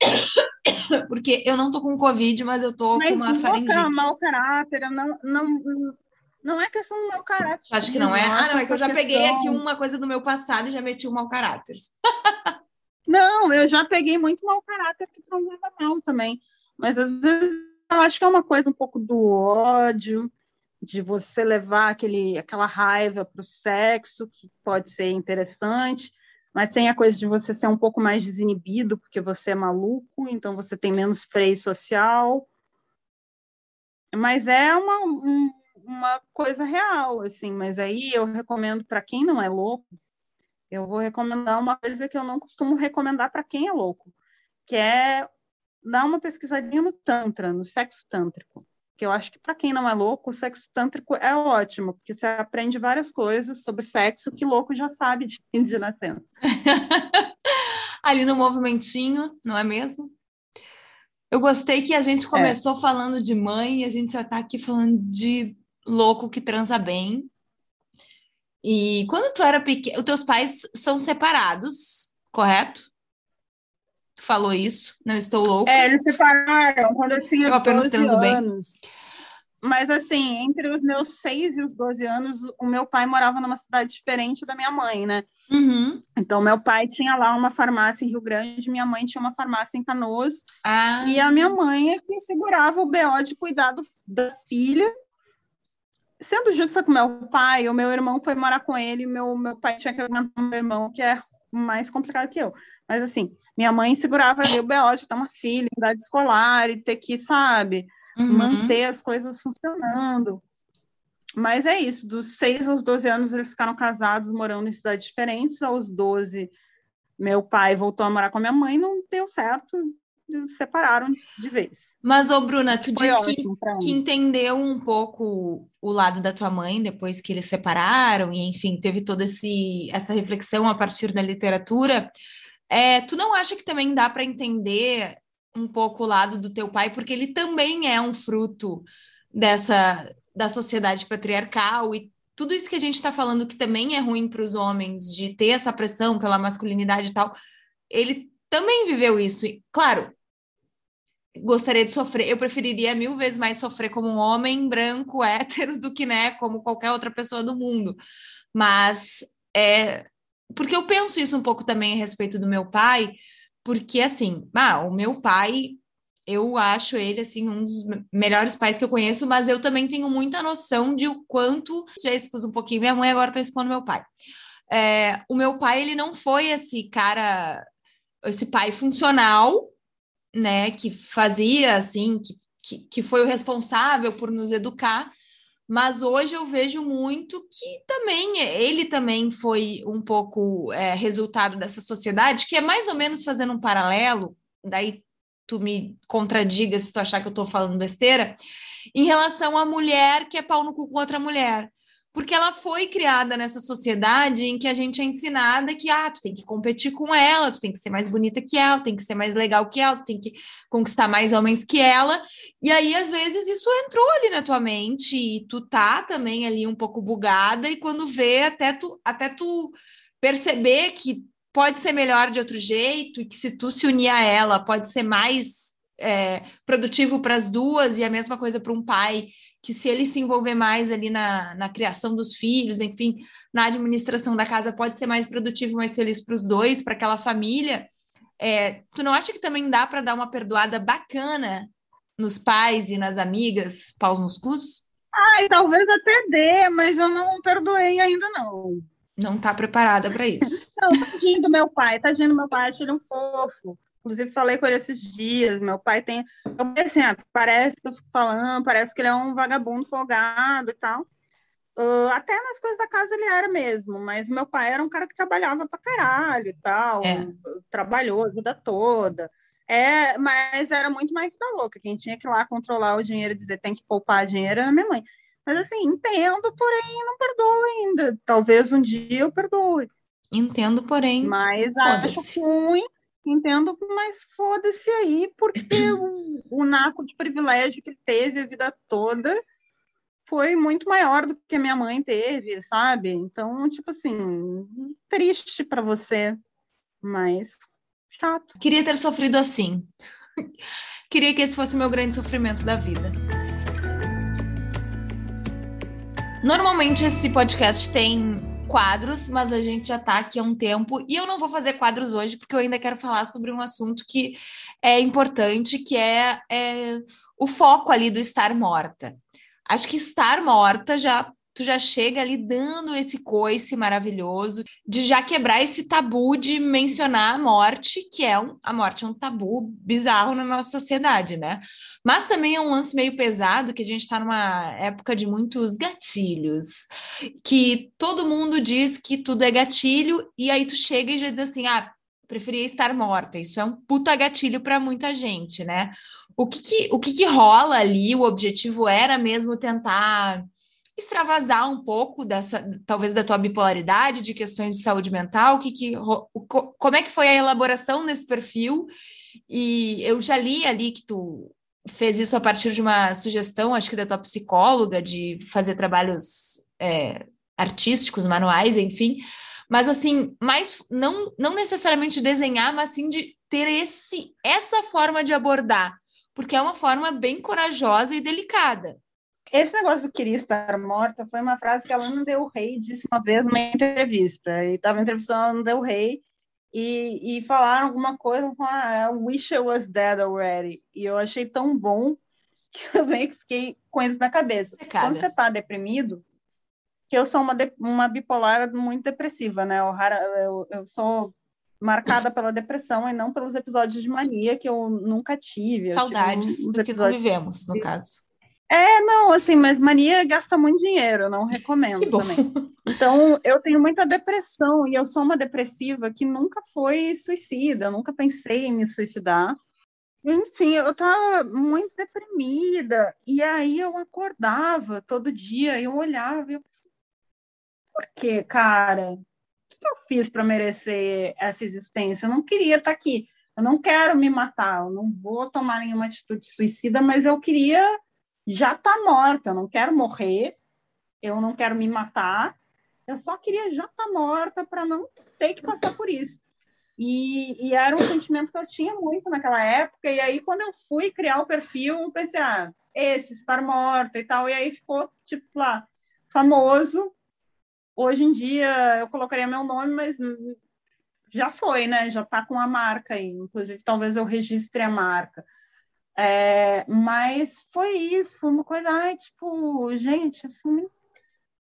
Speaker 1: Porque eu não tô com Covid, mas eu tô
Speaker 3: mas
Speaker 1: com uma faringite. Mas
Speaker 3: mau caráter, não, não, não é questão do mau caráter.
Speaker 1: Acho que não é. Ah, não, é que eu já questão... peguei aqui uma coisa do meu passado e já meti o um mau caráter.
Speaker 3: não, eu já peguei muito mau caráter que transava mal também. Mas às vezes eu acho que é uma coisa um pouco do ódio, de você levar aquele, aquela raiva para o sexo, que pode ser interessante, mas tem a coisa de você ser um pouco mais desinibido, porque você é maluco, então você tem menos freio social. Mas é uma, um, uma coisa real, assim. Mas aí eu recomendo para quem não é louco, eu vou recomendar uma coisa que eu não costumo recomendar para quem é louco, que é dar uma pesquisadinha no Tantra, no sexo tântrico que eu acho que para quem não é louco, o sexo tântrico é ótimo, porque você aprende várias coisas sobre sexo que louco já sabe de, de nascença.
Speaker 1: Ali no movimentinho, não é mesmo? Eu gostei que a gente começou é. falando de mãe e a gente já está aqui falando de louco que transa bem. E quando tu era pequeno, os teus pais são separados, correto? Tu falou isso, não estou louco.
Speaker 3: É, eles separaram quando eu tinha eu apenas 12 anos. Bem. Mas assim, entre os meus 6 e os 12 anos, o meu pai morava numa cidade diferente da minha mãe, né?
Speaker 1: Uhum.
Speaker 3: Então, meu pai tinha lá uma farmácia em Rio Grande, minha mãe tinha uma farmácia em Canoas.
Speaker 1: Ah.
Speaker 3: E a minha mãe é que segurava o BO de cuidar do, da filha. Sendo justa com meu pai, o meu irmão foi morar com ele, meu, meu pai tinha que aguentar meu irmão, que é mais complicado que eu. Mas assim, minha mãe segurava ali o BO de ter uma filha, idade escolar e ter que, sabe, uhum. manter as coisas funcionando. Mas é isso, dos 6 aos 12 anos eles ficaram casados, morando em cidades diferentes. Aos 12, meu pai voltou a morar com a minha mãe, não deu certo, separaram de vez.
Speaker 1: Mas, ô Bruna, tu Foi disse que, que, entendeu um pouco o lado da tua mãe depois que eles separaram, e enfim, teve toda esse, essa reflexão a partir da literatura. É, tu não acha que também dá para entender um pouco o lado do teu pai, porque ele também é um fruto dessa da sociedade patriarcal e tudo isso que a gente está falando que também é ruim para os homens de ter essa pressão pela masculinidade e tal, ele também viveu isso. E, claro, gostaria de sofrer, eu preferiria mil vezes mais sofrer como um homem branco, hétero, do que, né, como qualquer outra pessoa do mundo. Mas é, porque eu penso isso um pouco também a respeito do meu pai, porque assim, ah, o meu pai, eu acho ele assim um dos melhores pais que eu conheço, mas eu também tenho muita noção de o quanto já expus um pouquinho minha mãe, agora estou expondo meu pai. É, o meu pai, ele não foi esse cara, esse pai funcional, né, que fazia assim, que, que, que foi o responsável por nos educar, mas hoje eu vejo muito que também ele também foi um pouco é, resultado dessa sociedade, que é mais ou menos fazendo um paralelo, daí tu me contradiga se tu achar que eu estou falando besteira, em relação à mulher que é pau no cu com outra mulher porque ela foi criada nessa sociedade em que a gente é ensinada que ah, tu tem que competir com ela, tu tem que ser mais bonita que ela, tem que ser mais legal que ela, tu tem que conquistar mais homens que ela. E aí, às vezes, isso entrou ali na tua mente e tu tá também ali um pouco bugada, e quando vê, até tu, até tu perceber que pode ser melhor de outro jeito, e que se tu se unir a ela, pode ser mais é, produtivo para as duas, e a mesma coisa para um pai que se ele se envolver mais ali na, na criação dos filhos, enfim, na administração da casa, pode ser mais produtivo, mais feliz para os dois, para aquela família. É, tu não acha que também dá para dar uma perdoada bacana nos pais e nas amigas, paus nos cus?
Speaker 3: Ai, talvez até dê, mas eu não perdoei ainda não.
Speaker 1: Não tá preparada para isso.
Speaker 3: não, tadinho do meu pai, tadinho do meu pai, acho ele um fofo. Inclusive, falei com ele esses dias. Meu pai tem. Eu assim, ah, parece que eu fico falando, parece que ele é um vagabundo folgado e tal. Uh, até nas coisas da casa ele era mesmo, mas meu pai era um cara que trabalhava pra caralho e tal, é. trabalhou a vida toda. É, mas era muito mais vida louca. Quem tinha que ir lá controlar o dinheiro e dizer tem que poupar dinheiro era minha mãe. Mas assim, entendo, porém não perdoo ainda. Talvez um dia eu perdoe.
Speaker 1: Entendo, porém.
Speaker 3: Mas acho ruim entendo, mas foda-se aí, porque o, o naco de privilégio que ele teve a vida toda foi muito maior do que a minha mãe teve, sabe? Então, tipo assim, triste para você, mas chato.
Speaker 1: Queria ter sofrido assim. Queria que esse fosse o meu grande sofrimento da vida. Normalmente esse podcast tem quadros, mas a gente já está aqui há um tempo e eu não vou fazer quadros hoje porque eu ainda quero falar sobre um assunto que é importante, que é, é o foco ali do estar morta. Acho que estar morta já tu já chega ali dando esse coice maravilhoso de já quebrar esse tabu de mencionar a morte, que é um, a morte é um tabu bizarro na nossa sociedade, né? Mas também é um lance meio pesado que a gente está numa época de muitos gatilhos, que todo mundo diz que tudo é gatilho e aí tu chega e já diz assim, ah, preferia estar morta. Isso é um puta gatilho para muita gente, né? O que que, o que que rola ali? O objetivo era mesmo tentar extravasar um pouco dessa, talvez da tua bipolaridade, de questões de saúde mental, que, que, como é que foi a elaboração desse perfil? E eu já li ali que tu fez isso a partir de uma sugestão, acho que da tua psicóloga, de fazer trabalhos é, artísticos, manuais, enfim. Mas assim, mais não, não necessariamente desenhar, mas sim de ter esse, essa forma de abordar, porque é uma forma bem corajosa e delicada.
Speaker 3: Esse negócio do queria estar morta foi uma frase que a Lana Del Rey disse uma vez numa entrevista. E estava entrevistando a Lana Del Rey e, e falaram alguma coisa, falaram, ah, I wish I was dead already. E eu achei tão bom que eu meio que fiquei com isso na cabeça. Quando você está deprimido, que eu sou uma, de, uma bipolar muito depressiva, né? Eu, eu, eu sou marcada pela depressão e não pelos episódios de mania que eu nunca tive.
Speaker 1: Saudades tive um, do que convivemos, no caso.
Speaker 3: É, não, assim, mas mania gasta muito dinheiro, não recomendo também. Então, eu tenho muita depressão e eu sou uma depressiva que nunca foi suicida, nunca pensei em me suicidar. Enfim, eu estava muito deprimida e aí eu acordava todo dia, eu olhava e eu pensava, por que, cara? O que eu fiz para merecer essa existência? Eu não queria estar tá aqui. Eu não quero me matar, eu não vou tomar nenhuma atitude suicida, mas eu queria já está morta, eu não quero morrer, eu não quero me matar, eu só queria já estar tá morta para não ter que passar por isso. E, e, era um sentimento que eu tinha muito naquela época, e aí quando eu fui criar o perfil, eu pensei, ah, esse, estar morta e tal, e aí ficou, tipo, lá, famoso. Hoje em dia eu colocaria meu nome, mas já foi, né? Já está com a marca aí. Inclusive, talvez eu registre a marca. É, mas foi isso, foi uma coisa, ai, tipo, gente, assim,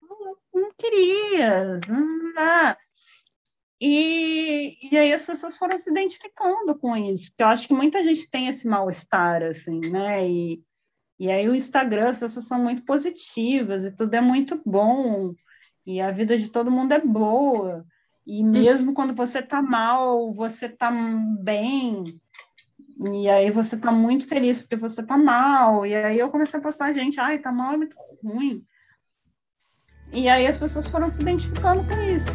Speaker 3: não, não queria. Não dá. E, e aí as pessoas foram se identificando com isso, porque eu acho que muita gente tem esse mal-estar, assim, né? E, e aí o Instagram, as pessoas são muito positivas e tudo é muito bom, e a vida de todo mundo é boa. E hum. mesmo quando você tá mal, você tá bem, e aí você tá muito feliz porque você tá mal. E aí eu comecei a postar, gente, ai, tá mal é muito ruim. E aí as pessoas foram se identificando com isso.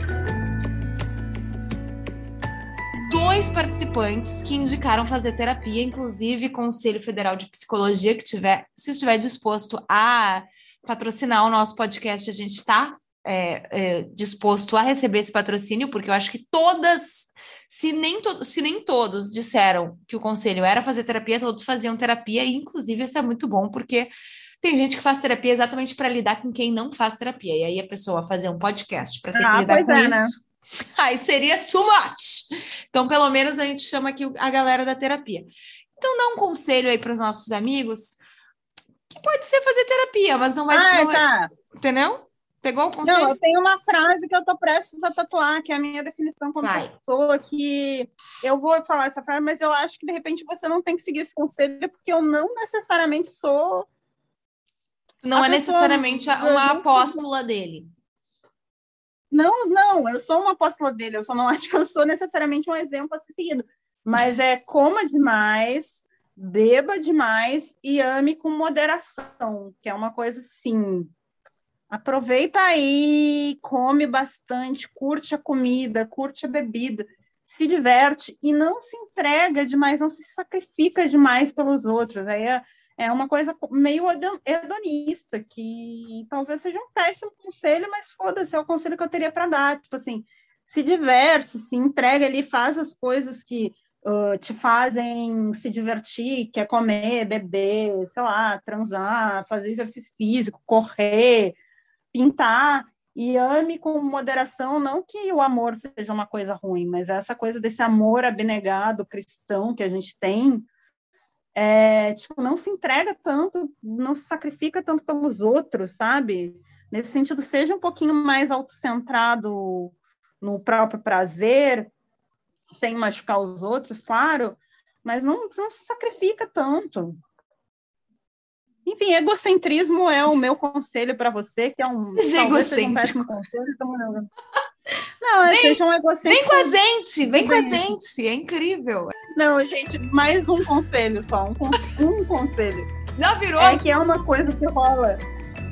Speaker 1: Dois participantes que indicaram fazer terapia, inclusive Conselho Federal de Psicologia, que tiver, se estiver disposto a patrocinar o nosso podcast, a gente está é, é, disposto a receber esse patrocínio, porque eu acho que todas se nem, to se nem todos disseram que o conselho era fazer terapia, todos faziam terapia, e inclusive isso é muito bom, porque Tem gente que faz terapia exatamente para lidar com quem não faz terapia. E aí a pessoa fazer um podcast para ter
Speaker 3: Ah,
Speaker 1: que lidar
Speaker 3: pois
Speaker 1: com
Speaker 3: é,
Speaker 1: isso.
Speaker 3: né?
Speaker 1: Aí seria too much. Então, pelo menos a gente chama aqui a galera da terapia. Então, dá um conselho aí para os nossos amigos que pode ser fazer terapia, mas não vai ser.
Speaker 3: Ah,
Speaker 1: é-
Speaker 3: tá.
Speaker 1: Entendeu? Pegou o conselho?
Speaker 3: Não, eu tenho uma frase que eu tô prestes a tatuar, que é a minha definição como
Speaker 1: Vai.
Speaker 3: pessoa, que eu vou falar essa frase, mas eu acho que de repente você não tem que seguir esse conselho, porque eu não necessariamente sou.
Speaker 1: Não é necessariamente uma apóstola dele.
Speaker 3: Não, não, eu sou uma apóstola dele, eu só não acho que eu sou necessariamente um exemplo a ser seguido. Mas é coma demais, beba demais e ame com moderação, que é uma coisa assim. Aproveita aí, come bastante, curte a comida, curte a bebida, se diverte e não se entrega demais, não se sacrifica demais pelos outros. Aí é, é uma coisa meio hedon- hedonista, que talvez seja um péssimo conselho, mas foda-se, é o conselho que eu teria para dar. Tipo assim, se diverte, se entrega ali, faz as coisas que ah, te fazem se divertir, que é comer, beber, sei lá, transar, fazer exercício físico, correr, pintar. E ame com moderação, não que o amor seja uma coisa ruim, mas essa coisa desse amor abnegado cristão que a gente tem, é, tipo, não se entrega tanto, não se sacrifica tanto pelos outros, sabe? Nesse sentido, seja um pouquinho mais autocentrado no próprio prazer, sem machucar os outros, claro, mas não, não se sacrifica tanto. Enfim, egocentrismo é o meu conselho para você, que é um, talvez seja um péssimo conselho. então não- é,
Speaker 1: Vem-
Speaker 3: seja um egocêntrico.
Speaker 1: Vem com a gente, vem com a gente, é incrível.
Speaker 3: Não, gente, mais um conselho só, um, um conselho.
Speaker 1: Já virou?
Speaker 3: É que é uma coisa que rola.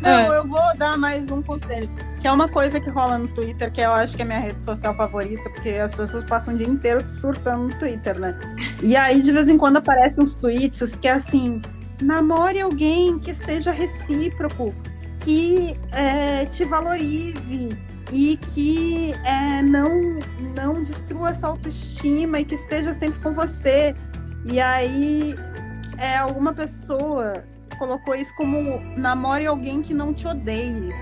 Speaker 3: Não, eu vou dar mais um conselho. Que é uma coisa que rola no Twitter, que eu acho que é minha rede social favorita, porque as pessoas passam o dia inteiro surtando no Twitter, né? E aí, de vez em quando, aparecem uns tweets que é assim: namore alguém que seja recíproco, que é, te valorize e que é, não, não destrua essa autoestima e que esteja sempre com você. E aí, é, alguma pessoa colocou isso como namore alguém que não te odeie.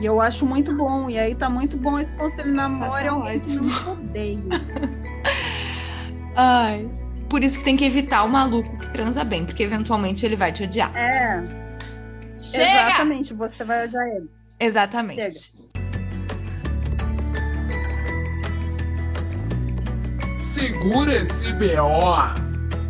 Speaker 3: E eu acho muito bom. E aí tá muito bom esse conselho, namore
Speaker 1: Tá
Speaker 3: alguém que
Speaker 1: ótimo.
Speaker 3: não te odeie.
Speaker 1: Ai. Por isso que tem que evitar o maluco que transa bem, porque eventualmente ele vai te odiar.
Speaker 3: É,
Speaker 1: Chega!
Speaker 3: exatamente, você vai odiar ele.
Speaker 1: Exatamente.
Speaker 2: Segura esse BO.